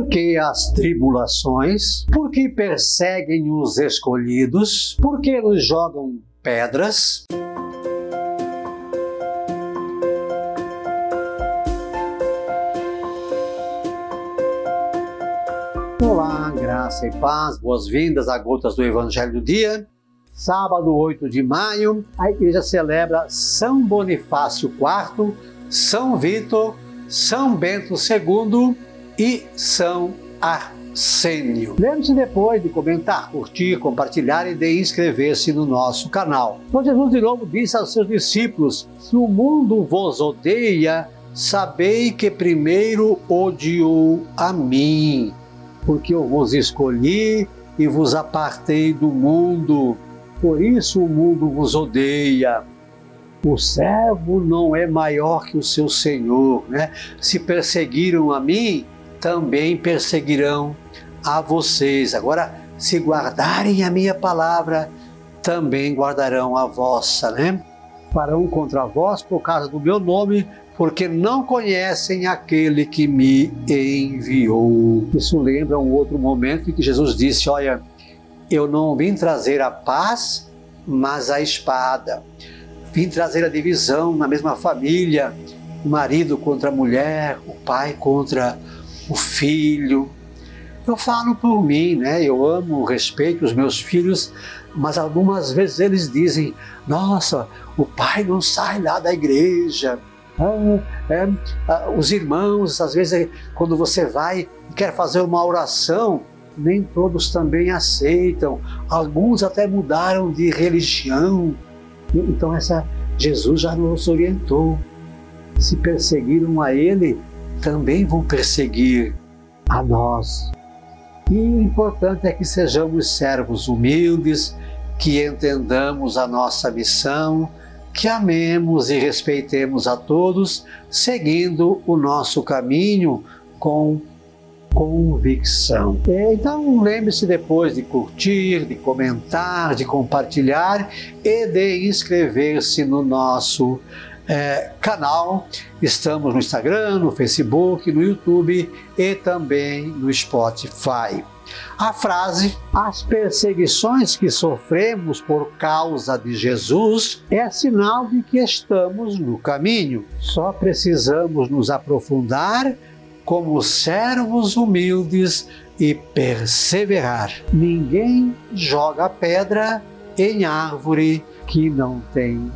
Por que as tribulações? Por que perseguem os escolhidos? Por que nos jogam pedras? Olá, graça e paz, boas-vindas a Gotas do Evangelho do Dia. Sábado 8 de maio, a igreja celebra São Bonifácio IV, São Vitor, São Bento II e São Arsênio. Lembre-se depois de comentar, curtir, compartilhar e de inscrever-se no nosso canal. Então Jesus de novo disse aos seus discípulos: Se o mundo vos odeia, sabei que primeiro odiou a mim, porque eu vos escolhi e vos apartei do mundo. Por isso o mundo vos odeia. O servo não é maior que o seu senhor, né? Se perseguiram a mim, também perseguirão a vocês. Agora, se guardarem a minha palavra, também guardarão a vossa, né? Farão contra vós por causa do meu nome, porque não conhecem aquele que me enviou. Isso lembra um outro momento em que Jesus disse: Olha, eu não vim trazer a paz, mas a espada. Vim trazer a divisão na mesma família, o marido contra a mulher, o pai contra o filho. Eu falo por mim, né? Eu amo, respeito os meus filhos, mas algumas vezes eles dizem: Nossa, o pai não sai lá da igreja. É, ah, os irmãos, às vezes, quando você vai e quer fazer uma oração, nem todos também aceitam. Alguns até mudaram de religião. Então, essa Jesus já nos orientou. Se perseguiram a ele, também vão perseguir a nós. E o importante é que sejamos servos humildes, que entendamos a nossa missão, que amemos e respeitemos a todos, seguindo o nosso caminho com convicção. Então lembre-se depois de curtir, de comentar, de compartilhar e de inscrever-se no nosso é, canal. Estamos no Instagram, no Facebook, no YouTube e também no Spotify. A frase As perseguições que sofremos por causa de Jesus é sinal de que estamos no caminho. Só precisamos nos aprofundar como servos humildes e perseverar. Ninguém joga pedra em árvore que não tem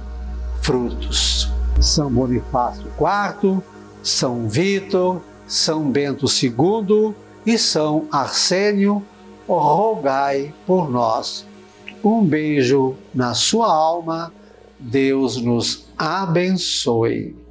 frutos. São Bonifácio IV, São Vitor, São Bento II e São Arsênio, rogai por nós. Um beijo na sua alma, Deus nos abençoe.